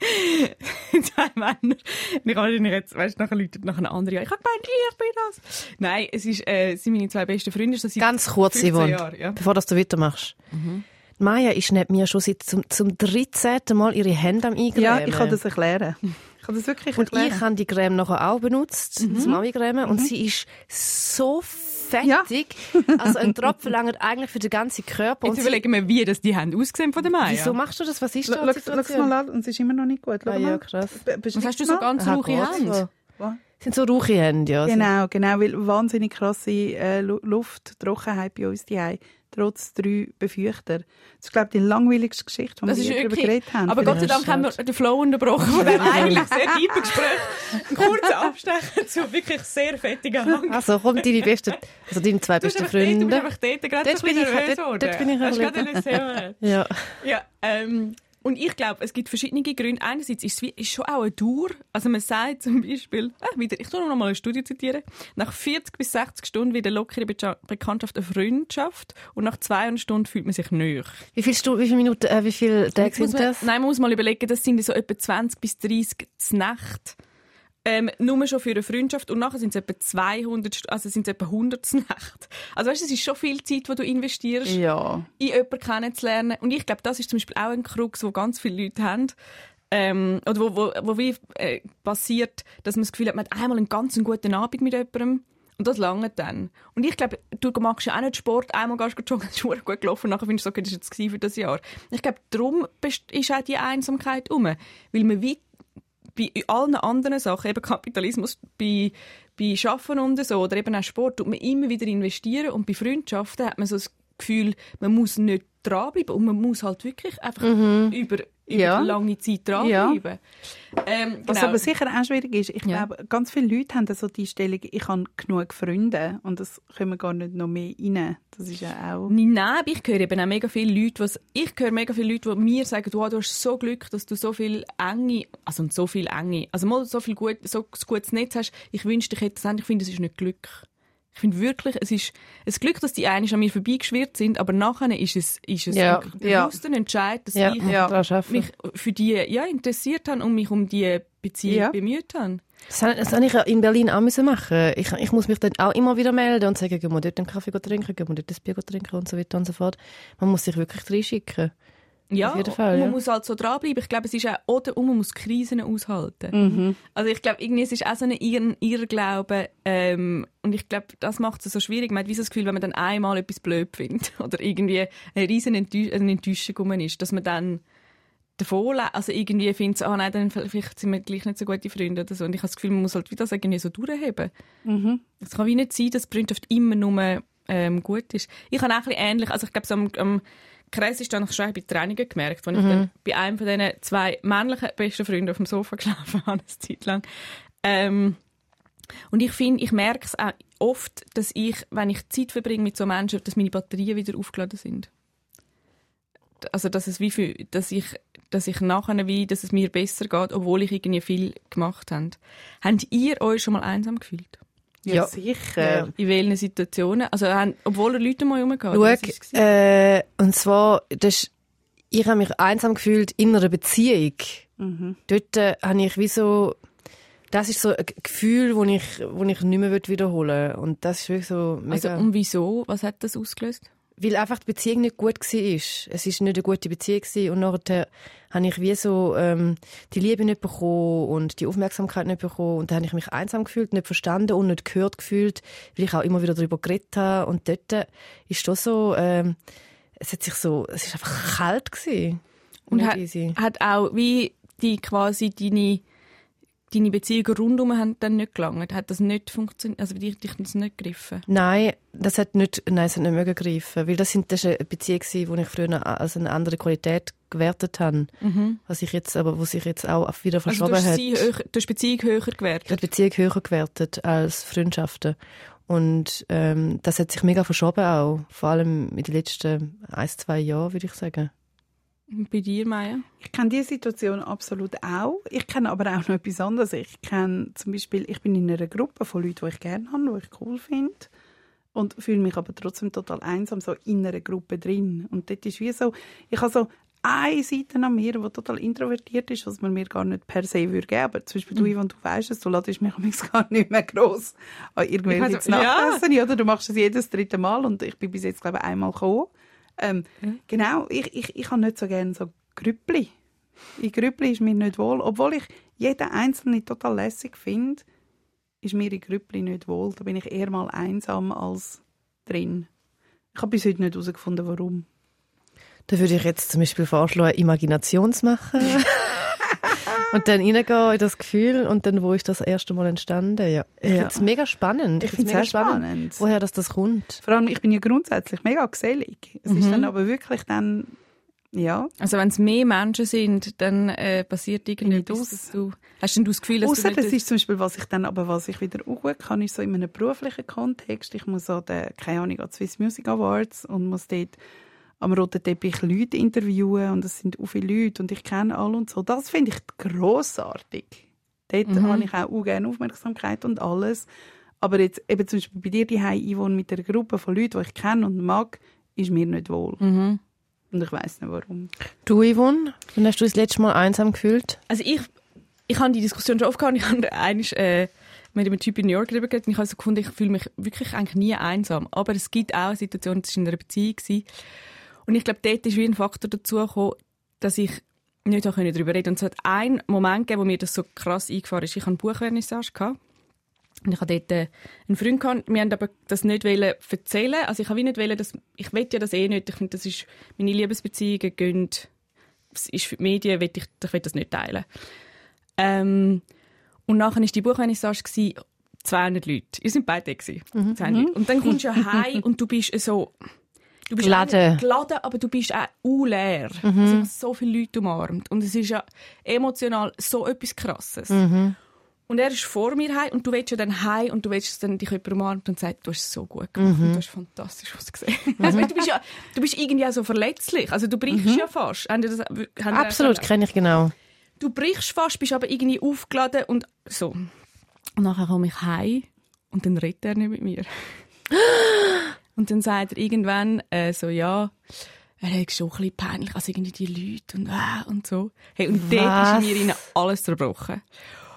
Und ich habe jetzt, weißt du, nachher läutet noch eine andere. an. Ich habe gemeint, ich bin das. Nein, es ist, äh, sind meine zwei besten Freunde. Das sind Ganz kurz, 15 Yvonne, Jahre, ja. bevor dass du weitermachst. Maya ist neben mir schon seit zum, zum 13. Mal ihre Hände am Eingrämen. Ja, ich kann das erklären. Ich kann das wirklich Und erklären. ich habe die Creme nachher auch benutzt, das Mami-Creme, und sie ist so fettig. Also ein Tropfen langt eigentlich für den ganzen Körper. Und Jetzt sie, überlegen wir, wie das die Hände ausgesehen von der Maya. wieso machst du das? Was ist da Schau die es mal an und es ist immer noch nicht gut. Schau Ah, ja, krass. B- beschreib hast du so mal. ganz Aha, rauche. Hände? Was? sind so rauche Hände, ja. Genau, genau, weil wahnsinnig krasse äh, Lu- Luft, Trockenheit bei uns die trotz drei Befürchter. Das ist, glaube ich, die langweiligste Geschichte, die Das wir darüber geredet haben. aber Gott sei Dank haben wir den Flow unterbrochen von dem eigentlich sehr tiefen Gespräch. Ein kurzer Abstecher zu wirklich sehr fettigen Hang. Also, komm, deine besten, also deine zwei Du bist besten einfach dort, du bist Freunde. einfach dort gerade Dort bin bisschen ich- dort- dort bin ich ein gerade erzählen Ja. Ja, ähm, und ich glaube, es gibt verschiedene Gründe. Einerseits ist es wie, ist schon auch eine Dauer. Also man sagt zum Beispiel, äh, wieder, ich tue noch mal eine Studie zitieren, nach 40 bis 60 Stunden wieder lockere Becha- Bekanntschaft eine Freundschaft und nach 200 Stunden fühlt man sich nöch. Wie viele Stunden, wie viele Minuten, äh, wie viele Tage sind das? Nein, man muss mal überlegen, das sind so etwa 20 bis 30 zur Nacht. Ähm, nur schon für eine Freundschaft und nachher sind es etwa 200, St- also sind es etwa 100 zur Nacht. Also weißt du, es ist schon viel Zeit, die du investierst Ja. in jemanden kennenzulernen. Und ich glaube, das ist zum Beispiel auch ein Krux, wo ganz viele Leute haben. Ähm, oder wo, wo, wo wie äh, passiert, dass man das Gefühl hat, man hat einmal einen ganz guten Abend mit jemandem und das lange dann. Und ich glaube, du machst ja auch nicht Sport, einmal gehst du joggen, ist gut gelaufen, nachher findest du, okay, das ist jetzt für das Jahr. Ich glaube, darum ist auch die Einsamkeit um, weil man wie bei allen anderen Sachen, eben Kapitalismus, bei, bei Schaffen und so, oder eben auch Sport, tut man immer wieder investieren. Und bei Freundschaften hat man so das Gefühl, man muss nicht dranbleiben und man muss halt wirklich einfach über, über Ja. lange Zeit dranbleiben. Ähm, Was genau. aber sicher auch schwierig ist, ich Ja. glaube, ganz viele Leute haben so die Stellung, ich habe genug Freunde und das können wir gar nicht noch mehr rein. Das ist ja auch... Nein, aber ich höre eben auch mega viele Leute, was, ich höre mega viele Leute, die mir sagen, wow, du hast so Glück, dass du so viel enge, also so viel enge, also mal so viel gut, so gutes Netz hast. Ich wünschte, ich hätte das endlich. Ich finde, es ist nicht Glück. Ich finde wirklich, es ist ein Glück, dass die einen an mir vorbeigeschwirrt sind, aber nachher ist es, ist es Ja, ein ja. bewusster Entscheid, dass Ja, ich ja. mich für die ja, interessiert habe und mich um die Beziehung Ja. bemüht habe. Das habe das habe ich ja in Berlin auch müssen machen. Ich, ich muss mich dann auch immer wieder melden und sagen, gehen wir dort einen Kaffee trinken, gehen wir dort ein Bier trinken und so weiter und so fort. Man muss sich wirklich reinschicken. Ja, Auf jeden Fall, man ja. muss halt so dranbleiben. Ich glaube, es ist auch, oder und man muss Krisen aushalten. Mhm. Also ich glaube, irgendwie es ist auch so ein Ir Irrglaube ähm, und ich glaube, das macht es so schwierig. Man hat wie so das Gefühl, wenn man dann einmal etwas blöd findet oder irgendwie eine riesen Enttäusch eine Enttäuschung ist, dass man dann davon also irgendwie finde ah nein, dann vielleicht sind wir gleich nicht so gute Freunde oder so. Und ich habe das Gefühl, man muss halt wieder das irgendwie so durchheben. Mhm. Es kann wie nicht sein, dass Freundschaft immer nur ähm, gut ist. Ich habe auch ein bisschen ähnlich, also ich glaube, so am, am krassesten habe ich schon bei Trainingen gemerkt, wenn ich dann bei einem von diesen zwei männlichen besten Freunden auf dem Sofa geschlafen habe, eine Zeit lang. Ähm, und ich finde, ich merke es auch oft, dass ich, wenn ich Zeit verbringe mit so Menschen, dass meine Batterien wieder aufgeladen sind. Also, dass es wie viel, dass ich, dass ich nachher wie, dass es mir besser geht, obwohl ich irgendwie viel gemacht habe. Habt ihr euch schon mal einsam gefühlt? Ja, Ja. sicher. Ja. In welchen Situationen? Also, haben- obwohl ihr Leute mal rumgeht? Schau, äh, und zwar, das ist, ich habe mich einsam gefühlt in einer Beziehung. Mhm. Dort äh, habe ich wie so, das ist so ein Gefühl, das ich, wo ich nicht mehr wiederholen will. Und das ist wirklich so mega... Also, und wieso? Was hat das ausgelöst? Weil einfach die Beziehung nicht gut war. Es war nicht eine gute Beziehung gewesen. und nachher habe ich wie so ähm, die Liebe nicht bekommen und die Aufmerksamkeit nicht bekommen und dann habe ich mich einsam gefühlt, nicht verstanden und nicht gehört gefühlt, weil ich auch immer wieder darüber geredet habe und dort äh, ist schon so, ähm, es hat sich so, es ist einfach kalt gewesen. Und hat, easy. hat auch wie die quasi deine, deine Beziehungen rundum haben dann nicht gelangt? Hat das nicht funktioniert? Also, dich, dich das nicht gegriffen? Nein, das hat nicht, nein, es hat nicht mögen gegriffen, weil das, sind, das eine Beziehung gewesen, die ich früher als eine andere Qualität gewertet habe, was ich jetzt, aber wo sich jetzt auch wieder Also, verschoben du hast, hat. du hast die Beziehung höher Ich habe gewertet? Beziehung höher gewertet als Freundschaften. Und ähm, das hat sich mega verschoben auch. Vor allem in den letzten ein, zwei Jahren, würde ich sagen. Bei dir, Maya? Ich kenne diese Situation absolut auch. Ich kenne aber auch noch etwas anderes. Ich kenne zum Beispiel, ich bin in einer Gruppe von Leuten, die ich gerne habe, die ich cool finde. Und fühle mich aber trotzdem total einsam, so in einer Gruppe drin. Und dort ist wie so, ich habe so eine Seite an mir, die total introvertiert ist, was man mir gar nicht per se würde geben. Aber zum Beispiel du, Ivan, du weißt es, du ladest mich gar nicht mehr gross an irgendwelche Also, Nachtessen, oder? Du machst es jedes dritte Mal und ich bin bis jetzt, glaube ich, einmal gekommen. Ähm, Genau, ich, ich, ich habe nicht so gerne so Grüppli. In Grüppli ist mir nicht wohl. Obwohl ich jeden Einzelnen total lässig finde, ist mir in Grüppli nicht wohl. Da bin ich eher mal einsam als drin. Ich habe bis heute nicht herausgefunden, warum. Da würde ich jetzt zum Beispiel vorschlagen, Imaginationsmachen. und dann reingehen in das Gefühl und dann, wo ist das erste Mal entstanden? Ja. Ich Ja. finde es mega spannend. Ich find's finde es sehr spannend. woher das, das kommt. Vor allem, ich bin ja grundsätzlich mega gesellig. Es ist dann aber wirklich dann, ja, Also, wenn es mehr Menschen sind, dann äh, passiert irgendetwas. aus. dass Du, hast denn du das Gefühl, dass Außer du das ist zum Beispiel, was ich dann, aber was ich wieder auch gut kann, ist so in einem beruflichen Kontext. Ich muss so den, keine Ahnung, an Swiss Music Awards und muss dort am roten Teppich Leute interviewen und es sind auch viele Leute und ich kenne alle und so. Das finde ich grossartig. Dort Mhm. habe ich auch, auch gerne Aufmerksamkeit und alles. Aber jetzt eben zum Beispiel bei dir die Einwohnen mit einer Gruppe von Leuten, die ich kenne und mag, ist mir nicht wohl. Mhm. Und ich weiß nicht warum. Du, Yvonne, wann hast du das letzte Mal einsam gefühlt? Also ich, ich habe die Diskussion schon oft gehabt. Ich habe einmal äh, mit einem Typ in New York darüber geredet und ich habe so gefunden, ich fühle mich wirklich eigentlich nie einsam. Aber es gibt auch eine Situation, das war in einer Beziehung. Gewesen. Und ich glaube, dort ist wie ein Faktor dazu gekommen, dass ich nicht auch darüber reden konnte. Und es hat einen Moment gegeben, wo mir das so krass eingefahren ist. Ich hatte eine Buchvernissage. Und ich hatte dort äh, einen Freund gehabt. Wir haben aber das nicht erzählen. Also ich habe wie nicht wollen, dass, ich will ja das eh nicht. Ich finde, das ist, meine Liebesbeziehungen gehen, es ist für die Medien, will ich, ich will das nicht teilen. Ähm, und nachher war die Buchvernissage gewesen, 200 Leute. Ihr sind beide gewesen. 200 Leute. Und dann kommst du ja heim und du bist so, du bist Geladen. geladen, aber du bist auch u leer. Es sind so viele Leute umarmt. Und es ist ja emotional so etwas Krasses. Und er ist vor mir heim und du willst ja dann heim und du willst dass dann dich jemand umarmt und sagt, du hast es so gut gemacht und du hast fantastisch ausgesehen. Also, du, bist ja, du bist irgendwie auch so verletzlich. Also du brichst ja fast. Das, Absolut, kenne ich genau. Du brichst fast, bist aber irgendwie aufgeladen und so. Und nachher komme ich heim und dann redet er nicht mit mir. und dann sagt er irgendwann äh, so, ja, er hat schon ein bisschen peinlich, also irgendwie die Leute und, äh, und so. Hey, und dort ist in mir alles zerbrochen.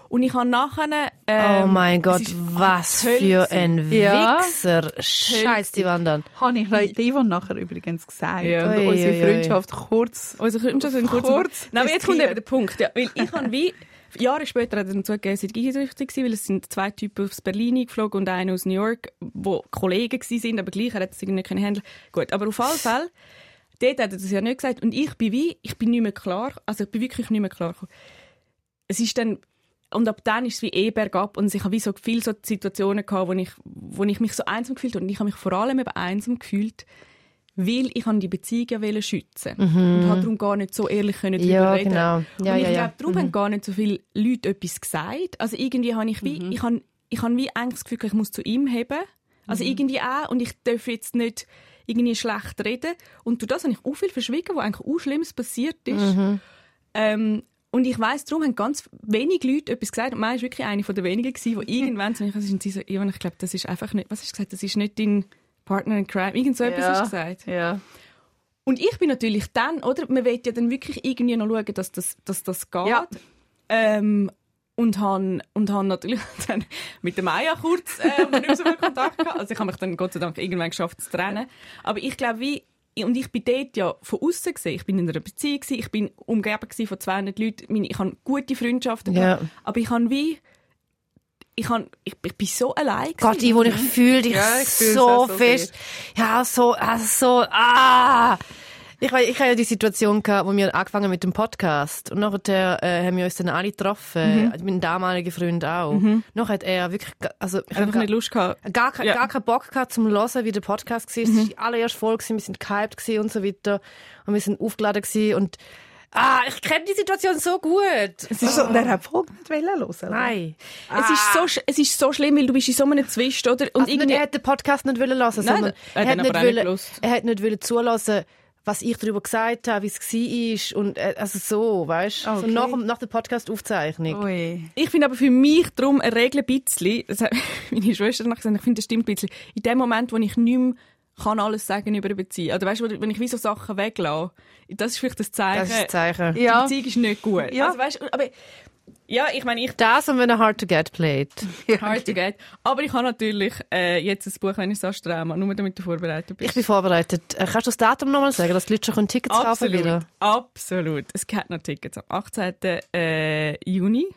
Und ich habe nachher... oh Ähm, mein es Gott, was für ein Ja. Wichser. Scheiß die Wandern. Habe ich der Yvonne nachher übrigens gesagt. Ja. Ui, unsere ui, ui. Freundschaft kurz Also Freundschaft sind kurz. Kurz Nein, aber jetzt kommt eben der Punkt. Ja, weil ich habe wie Jahre später hat er dann zugegeben, sie sei eifersüchtig gewesen, weil es sind zwei Typen aus Berlin geflogen und einer aus New York, wo Kollegen sind, aber gleich, er hat es irgendwie nicht handeln. Gut, aber auf alle Fälle, dort hat er das ja nicht gesagt. Und ich bin wie, ich bin nicht mehr klar, also ich bin wirklich nicht mehr klar. Es ist dann, und ab dann ist es wie eh bergab und ich habe wie so viele so Situationen gehabt, wo ich, wo ich mich so einsam gefühlt habe. Und ich habe mich vor allem eben einsam gefühlt, weil ich die Beziehung ja schützen und habe darum gar nicht so ehrlich können Mhm. Ja, reden. genau. Ja, und ich ja. Mhm. glaube, darum haben gar nicht so viele Leute etwas gesagt. Also irgendwie habe ich wie, Mhm. ich habe, ich habe wie eigentlich das Gefühl, ich muss zu ihm haben. Also Mhm. irgendwie auch. Und ich darf jetzt nicht irgendwie schlecht reden. Und durch das habe ich auch viel verschwiegen, was eigentlich auch Schlimmes passiert ist. Mhm. Ähm, und ich weiss, darum haben ganz wenige Leute etwas gesagt. Und meine war wirklich eine der wenigen, die irgendwann zu mir kamen und sie so, Ivan, ich glaube, das ist einfach nicht, was hast du gesagt, das ist nicht dein Partner in Crime. Irgend so etwas hast du gesagt. Ja. Und ich bin natürlich dann, oder? Man will ja dann wirklich irgendwie noch schauen, dass das, dass das geht. Ja. Ähm, und han und han natürlich dann mit der Maya kurz äh, nicht mehr so viel Kontakt gehabt. Also ich habe mich dann Gott sei Dank irgendwann geschafft zu trennen. Aber ich glaube, wie und ich bin dort ja von außen gesehen. Ich bin in einer Beziehung ich bin umgeben von 200 Leuten. Ich habe gute Freundschaften Ja. gehabt. Aber ich habe wie ich, habe, ich, ich bin so allein Gott, gewesen. Ivo, ich fühle dich Ja, ich so so fest. Ja, so, ah, so, ah. Ich, ich hatte ja die Situation, gehabt, wo wir angefangen mit dem Podcast und nachher äh, haben wir uns dann alle getroffen, Mhm. mein damaliger Freund auch. Noch hat er wirklich, also ich habe einfach nicht Lust gehabt. gar, Ja. Mhm. gar keinen Bock gehabt zum Hören, wie der Podcast war. Es war die allererste Folge, gewesen, wir sind gehypt und so weiter und wir sind aufgeladen gewesen und ah, ich kenne die Situation so gut. Also, der hat Folge nicht wollen hören. oder? Nein. Es, ist so, es ist so schlimm, weil du bist in so einem Zwist, oder? Und Also nicht, irgendwie- er hat den Podcast nicht wollen hören, Nein, sondern er hat er, nicht nicht wollen, gelost. er hat nicht wollen zulassen, was ich darüber gesagt habe, wie es war und äh, also so, weißt? Okay. So nach, dem- nach der Podcast-Aufzeichnung. Ui. Ich finde aber für mich darum eine Regel ein bisschen, das hat meine Schwester noch gesagt, ich finde, das stimmt ein bisschen, in dem Moment, wo ich nicht mehr kann alles sagen über eine Beziehung. Oder weißt du, wenn ich wie so Sachen weglasse, das ist vielleicht das Zeichen, Das ist das Zeichen. die Ja. Beziehung ist nicht gut. Ja. Also, weißt, aber, ja, ich meine, ich Das und wenn er hard to get played. hard to get. Aber ich habe natürlich äh, jetzt ein Buch, wenn ich so Trauma, nur damit du vorbereitet bist. Ich bin vorbereitet. Äh, kannst du das Datum nochmal sagen, dass die Leute schon Tickets kaufen Absolut, wieder? absolut. Es gibt noch Tickets am 18. Äh, Juni.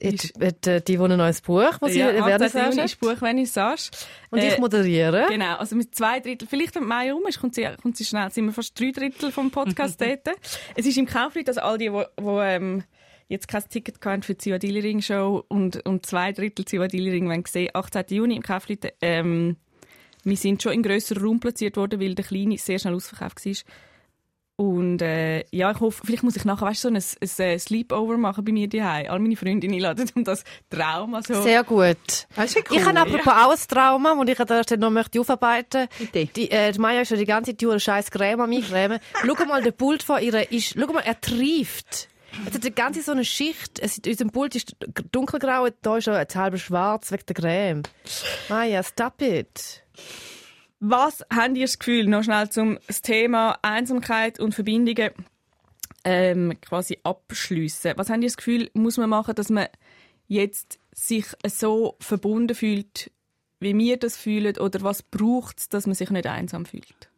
Jetzt, hat, äh, die, die ein neues Buch, was ja, werden 18. Juni sagen. ist Buchvernissage. Und ich Äh, moderiere. Genau, also mit zwei Drittel, vielleicht wenn Mai rum ist, kommt sie, kommt sie schnell, sind wir fast drei Drittel vom Podcast dort. Es ist im Kaufleut, also all die, die, ähm, jetzt kein Ticket hatten für die Zivadili Ring Show und, und zwei Drittel Zivadili Ring wollen sehen, 18. Juni im Kaufleut, ähm, wir sind schon in grösseren Raum platziert worden, weil der Kleine sehr schnell ausverkauft war. Und äh, ja, ich hoffe, vielleicht muss ich nachher weißt, so ein, ein, ein Sleepover machen bei mir daheim. All meine Freundinnen einladen, um das Trauma so... Sehr gut. Das ist ja cool. Ich habe apropos auch ein Trauma, das ich an der Stelle noch möchte aufarbeiten Bitte. Die, äh, die Maya ist schon die ganze Zeit eine scheiß Creme an mich cremen. Schau mal, der Pult von ihr ist, schau mal, er trieft. Es hat eine ganze so eine Schicht. Es, unser Pult ist dunkelgrau, da ist schon ein halber schwarz wegen der Creme. Maya, stop it. Was habt ihr das Gefühl, noch schnell zum Thema Einsamkeit und Verbindungen ähm, quasi abschliessen? Was habt ihr das Gefühl, muss man machen, dass man jetzt sich so verbunden fühlt, wie wir das fühlen, oder was braucht es, dass man sich nicht einsam fühlt?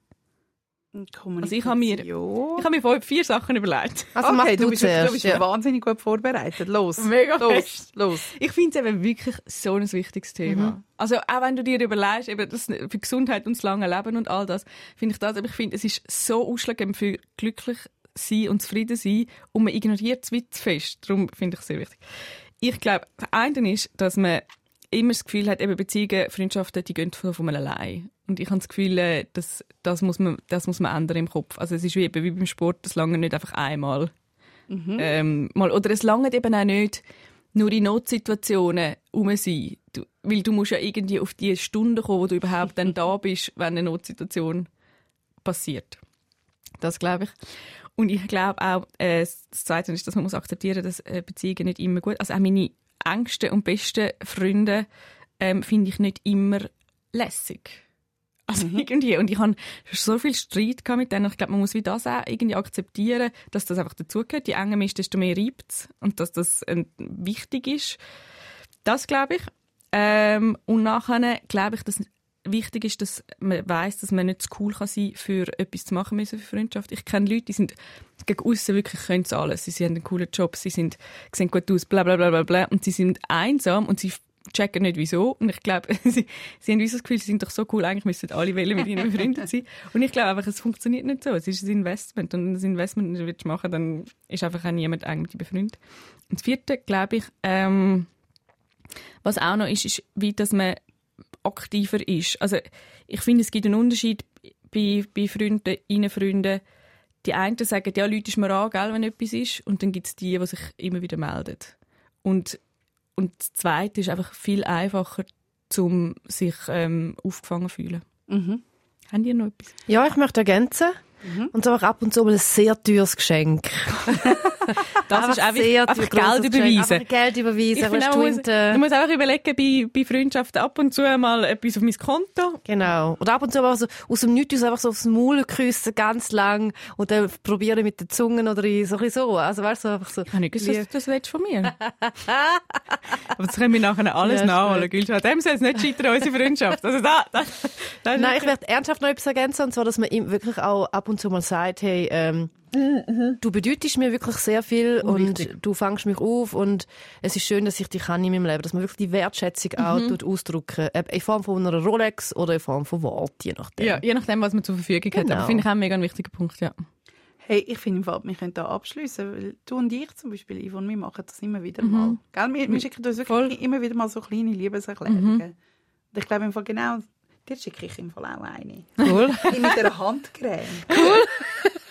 Also ich habe mir- Ich habe mir vorher vier Sachen überlegt. Also mach okay, du, du bist, zuerst. du bist ja. wahnsinnig gut vorbereitet. Los. Mega los, fest. los. Ich finde es eben wirklich so ein wichtiges Thema. Also auch wenn du dir überlegst, eben das für Gesundheit und das lange Leben und all das, finde ich das, aber ich finde, es ist so ausschlaggebend für glücklich sein und zufrieden sein und man ignoriert es zu fest. Darum finde ich es sehr wichtig. Ich glaube, das eine ist, dass man immer das Gefühl hat, eben Beziehungen, Freundschaften, die gehen von, von allein. Und ich habe das Gefühl, äh, dass, das, muss man, das muss man ändern im Kopf. Also es ist wie, eben wie beim Sport, das lange nicht einfach einmal. Ähm, mal, oder es lange eben auch nicht nur in Notsituationen um sein. Du, weil du musst ja irgendwie auf die Stunde kommen, wo du überhaupt dann da bist, wenn eine Notsituation passiert. Das glaube ich. Und ich glaube auch, äh, das Zweite ist, dass man muss akzeptieren dass äh, Beziehungen nicht immer gut Also auch meine engsten und besten Freunde ähm, finde ich nicht immer lässig. Also irgendwie. Und ich habe so viel Streit mit denen. Ich glaube, man muss wie das auch irgendwie akzeptieren, dass das einfach dazugehört. Je enger man ist, desto mehr reibt und dass das äh, wichtig ist. Das glaube ich. Ähm, und nachher glaube ich, dass wichtig ist, dass man weiß, dass man nicht zu cool kann sein für etwas zu machen müssen für Freundschaft. Ich kenne Leute, die sind gegen außen wirklich können sie alles. Sie, haben einen coolen Job, sie sind, sehen gut aus, bla bla bla bla bla und sie sind einsam und sie checken nicht wieso. Und ich glaube, sie, sie haben das Gefühl, sie sind doch so cool, eigentlich müssten alle Wellen mit ihnen befreundet sein. Und ich glaube einfach, es funktioniert nicht so. Es ist ein Investment. Und wenn du ein Investment willst machen dann ist einfach auch niemand eng mit dir befreundet. Und das vierte, glaube ich, ähm, was auch noch ist, ist, wie dass man aktiver ist. Also ich finde, es gibt einen Unterschied bei, bei Freunden, innen Freunden. Die einen sagen, ja, Leute ist mir an, gell, wenn etwas ist. Und dann gibt es die, die sich immer wieder melden. Und, und das Zweite ist einfach viel einfacher, um sich ähm, aufgefangen zu fühlen. Mhm. Haben die noch etwas? Ja, ich möchte ergänzen. Und zwar auch ab und zu mal ein sehr teures Geschenk. Das ist einfach, sehr einfach Geld überweisen. Geld überweisen, Ich finde auch, man muss, man muss einfach überlegen, bei, bei Freundschaften ab und zu mal etwas auf mein Konto. Genau. Oder ab und zu aber so aus dem Nichts einfach so aufs Maul küssen, ganz lang, und dann probieren mit den Zungen oder so so. Also, weißt du, so einfach so. Ich habe nicht gewusst, dass du das willst von mir. Aber das können wir nachher alles Ja, nachholen. Gülsch. An dem soll es nicht scheitern, unsere Freundschaft. Also da, da, da Nein, ich werde ernsthaft noch etwas ergänzen, und zwar, dass man ihm wirklich auch ab und zu mal sagt, hey, ähm, du bedeutest mir wirklich sehr viel und du fängst mich auf und es ist schön, dass ich dich kann in meinem Leben, dass man wirklich die Wertschätzung auch tut ausdrücken, in Form von einer Rolex oder in Form von Wort, je nachdem. ja, je nachdem, was man zur Verfügung hat. Genau. Aber finde ich auch einen mega wichtigen Punkt, ja. Hey, ich finde, im Fall, wir können da abschließen, weil du und ich zum Beispiel, Yvonne, wir machen das immer wieder mal. Gell? Wir, wir schicken uns wirklich immer wieder mal so kleine Liebeserklärungen. Und ich glaube im Fall genau, dir schicke ich im Fall auch eine. Cool. Mit einer Handcreme.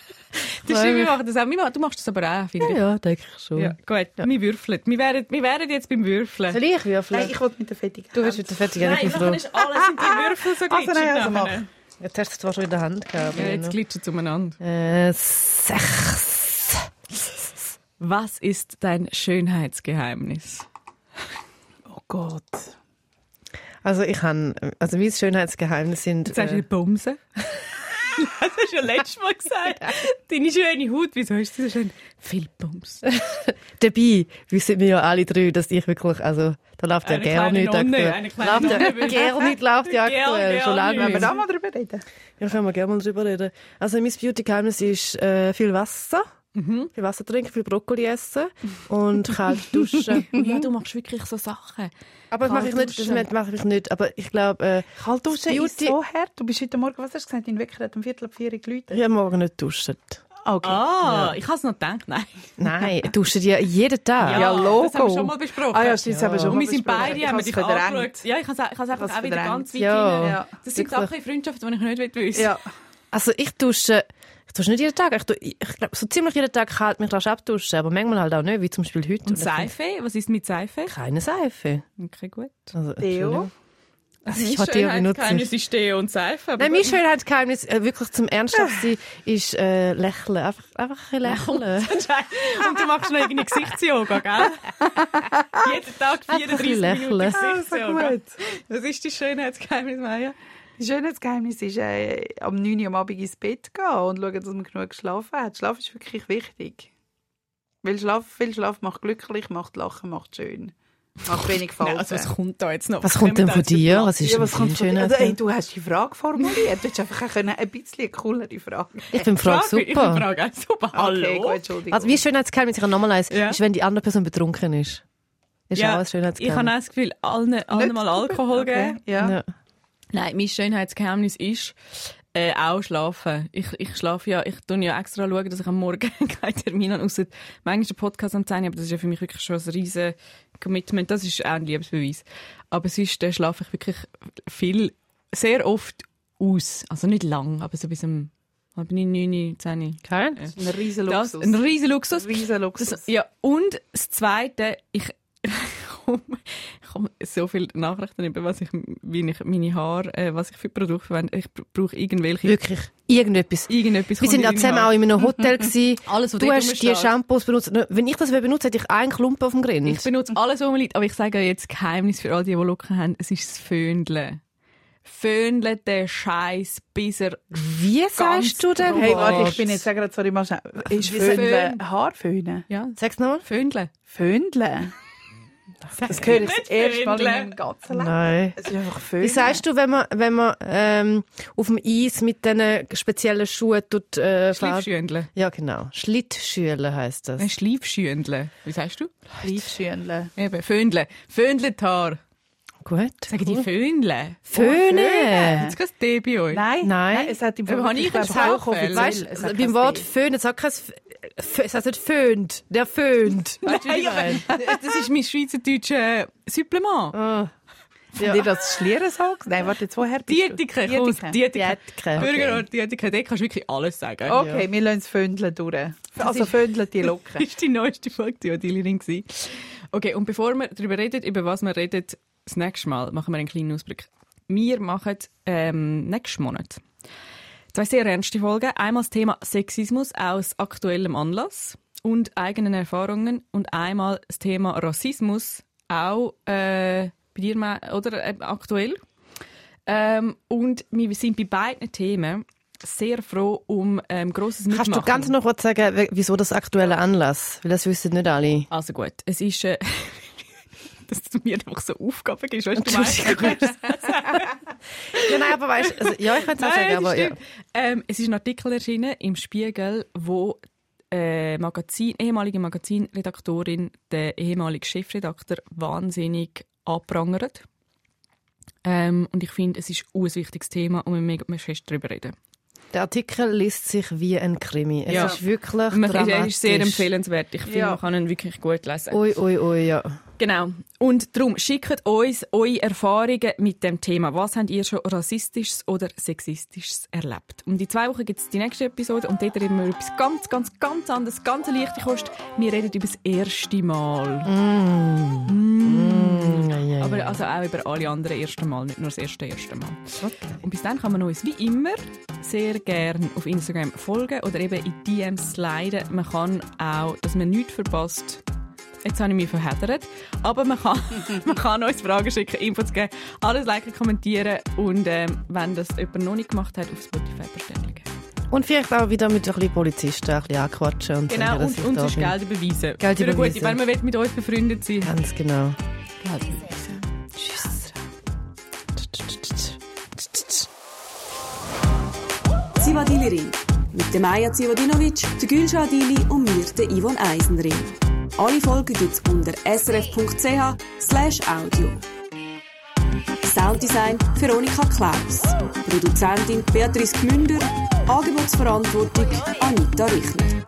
Das ist, wir machen das auch. Du machst das aber auch, finde ich. ja, denke ich schon. Ja, gut. Wir würfeln. Wir wären, wir wären jetzt beim Würfeln. Soll ich würfeln? Nein, ich wollte mit der fettigen du bist mit der fertigen Nein, ich bin nachher froh. ist alles in die Würfel so Also glitschig nein, also nachher. Jetzt hast du es zwar schon in der Hand gehabt. Ja, jetzt noch. glitschen sie umeinander. Äh, sechs. Was ist dein Schönheitsgeheimnis? Oh Gott. Also ich habe, also mein Schönheitsgeheimnis sind... Jetzt sagst du Äh, Bumsen. das hast du ja letztes Mal gesagt. Deine schöne Haut, wieso hast du so schön? Viel Bums. dabei wissen wir ja alle drei, dass ich wirklich, also da läuft ja gerne kleine nicht Nonne, aktuell. Läuft ja, gerne nicht läuft ja aktuell, schon gerne. lange Wollen wir nicht. da mal drüber reden? Ja, können wir gerne mal drüber reden. Also mein Beauty-Geheimnis ist äh, viel Wasser. Mhm. Viel Wasser trinken, viel Brokkoli essen und kalt duschen. Ja, du machst wirklich so Sachen. Aber das mache ich nicht, das mache ich nicht. Aber ich glaube, äh, Kaltduschen ist Beauty- so hart. Du bist heute Morgen, was hast du gesagt, dein Wecker hat um Viertel ab vier geläutet. ich habe morgen nicht duschen. Okay. Ah, ich habe es noch gedacht, nein. Nein, duschen die jeden Tag. Ja, Logo. Das haben wir schon mal besprochen. Ah ja, stimmt, das haben wir schon Und mal wir sind besprochen. beide, Ich haben dich verdrängt. angeschaut. Ja, ich habe es einfach auch wieder ganz weit Ja. hinein. Ja. Das sind. Sachen in Freundschaften, die ich nicht wissen will. Ja. Also ich dusche, dusche nicht jeden Tag. Ich, ich glaube, so ziemlich jeden Tag kalt mich rasch abduschen, aber manchmal halt auch nicht, wie zum Beispiel heute. Und finde Seife? Was ist mit Seife? Keine Seife. Okay, gut. Also, Deo. Also ich Deo benutzt. Schönheitsgeheimnis ist Deo und Seife. aber Nein, mein. Schönheitsgeheimnis, äh, wirklich zum Ernsthaft sein, ist äh, lächeln. Einfach, einfach ein bisschen lächeln. Und du machst noch irgendwie Gesichts-Yoga, gell? Jeden Tag 34 Minuten lächeln. Gesichts-Yoga. gut. Was ist dein Schönheitsgeheimnis, Maya? Das Schönheitsgeheimnis ist, äh, am 9 Uhr am Abend ins Bett gehen und schauen, dass man genug geschlafen hat. Schlaf ist wirklich wichtig. Weil Schlaf, viel Schlaf macht glücklich, macht Lachen, macht schön. Macht wenig Nein, Falten. also was kommt da jetzt noch? Was kommt denn von dir? Was ist ja, was kommt von dir? Also, ey, du hast die Frage formuliert. Du hättest einfach auch können, ein bisschen eine coolere Frage. Ich bin Frage Ich bin super. Frage auch super. Hallo? Okay, gut, Entschuldigung. Also mein Schönheitsgeheimnis, ich habe nochmal eins, Ja. ist, wenn die andere Person betrunken ist. Ist auch ein ich habe auch das Gefühl, allen, allen mal Alkohol geben. Okay, ja. Ja. Nein, mein Schönheitsgeheimnis ist äh, auch schlafen. Ich, ich schlafe ja, ich tue ja extra schauen, dass ich am Morgen keinen Termin habe, ausser manchmal den Podcast am 10 Uhr, aber das ist ja für mich wirklich schon ein riesen Commitment. Das ist auch ein Liebesbeweis. Aber sonst äh, schlafe ich wirklich viel, sehr oft aus. Also nicht lang, aber so bis um halb neun, neun, zehn. Kein? Ein riesen Das, Luxus. ein riesen Luxus. riesen Luxus. Das, ja, und das Zweite, ich komme komm so viele Nachrichten über, was ich, wie ich meine Haare, äh, was ich für Produkte verwende. Ich br- brauche irgendwelche, Wirklich. Irgendetwas. irgendetwas. Wir sind ja zusammen auch in einem Hotel gewesen. Alles, was Du hast die. Shampoos benutzt. Wenn ich das benutze, hätte ich einen Klumpen auf dem Grind. Ich benutze alles, was mir liegt, aber ich sage jetzt Geheimnis für all die, die Locken haben, es ist das Föhnle. Föhnle den Scheiß, bis er... Wie sagst du denn? Hey, warte, ich bin jetzt gerade, sorry, mal schnell. Ist Föhnle Föhn? Haarföhnen? Ja, Sag's nochmal. Föhnle. Föhnle? Das höre ich das Nicht erste Mal in meinem ganzen Leben. Nein. Es ist einfach Föhn. Wie sagst du, wenn man, wenn man ähm, auf dem Eis mit diesen speziellen Schuhen tut, äh? Schleifschündle. Ja, genau. Schlittschüle heisst das. Nein, Schleifschündle. Wie sagst du? Schleifschündle. Eben, Föhnle. Föhnle die Haare. Gut. Sagen die Föhnle? Föhne. Jetzt kein D bei euch. Nein, Nein. es hat im Aber habe ich glaub, einen Sprachfehler? hochoffiziell, Weißt es du, hat beim Wort D. Föhn, es hat kein, es heißt nicht föhnt, der föhnt. Weißt du? Das ist mein schweizerdeutsches Supplement. Ah. Habt ihr das Schlieren sagt? Nein, warte, jetzt woher bist du? Dietike, komm, Dietike. Dietike. Dietike. Bürgerort Dietike, dort kannst du wirklich alles sagen. Okay, wir lassen es Föndeln durch. Also Föndeln die Locken. Das war die neueste Folge, die Odilin war. Okay, und bevor wir darüber reden, über was wir reden, das nächste Mal machen wir einen kleinen Ausblick. Wir machen ähm, nächsten Monat zwei sehr ernste Folgen. Einmal das Thema Sexismus aus aktuellem Anlass und eigenen Erfahrungen und einmal das Thema Rassismus, auch äh, bei dir oder äh, aktuell. Ähm, und wir sind bei beiden Themen sehr froh um ähm, grosses Mitmachen. Kannst du ganz noch kurz sagen, wieso das aktuelle Anlass? Weil das wissen nicht alle. Also gut, es ist, äh, dass du mir einfach so Aufgaben gibst, weißt du, Entschuldigung. Ja, nein, aber weißt also, ja, ich kann es auch sagen, aber ja. ähm, es ist ein Artikel erschienen im Spiegel, wo äh, Magazin, ehemalige Magazinredaktorin der ehemalige Chefredakteur wahnsinnig anprangert. Ähm, und ich finde, es ist ein wichtiges Thema und wir müssen fest darüber reden. Der Artikel liest sich wie ein Krimi. Es Ja. ist wirklich man- dramatisch. Er ist sehr empfehlenswert. Ich finde, Ja. man kann ihn wirklich gut lesen. Ui, ui, ui, ja. Genau. Und darum schickt uns eure Erfahrungen mit dem Thema. Was habt ihr schon rassistisches oder sexistisches erlebt? Und in zwei Wochen gibt es die nächste Episode und dort reden wir über etwas ganz, ganz, ganz anderes, ganz leichte Kost. Wir reden über das erste Mal. Mm, ja, ja, Aber ja. also auch über alle anderen ersten Mal, nicht nur das erste erste Mal. Und bis dann kann man uns wie immer sehr gerne auf Instagram folgen oder eben in DMs sliden. Man kann auch, dass man nichts verpasst. Jetzt habe ich mich verheddert. Aber man kann, man kann uns Fragen schicken, Infos geben, alles liken, kommentieren und ähm, wenn das jemand noch nicht gemacht hat, auf Spotify bestätigen. Und vielleicht auch wieder mit ein bisschen Polizisten ein bisschen anquatschen. Und Genau, sagen, dass und, und da sonst. Geld überweisen. Geld Für eine gute, überweisen. wenn man will mit uns befreundet sein Ganz genau. Geld überweisen. Tschüss. Zivadili-Ring. Mit der Maja Zivadinovic, der Gülşah Adili und mir, der Yvonne Eisenring. Alle Folgen gibt's unter srf.ch audio. Sounddesign Veronika Klaus. Produzentin Beatrice Gmünder. Angebotsverantwortung Anita Richner.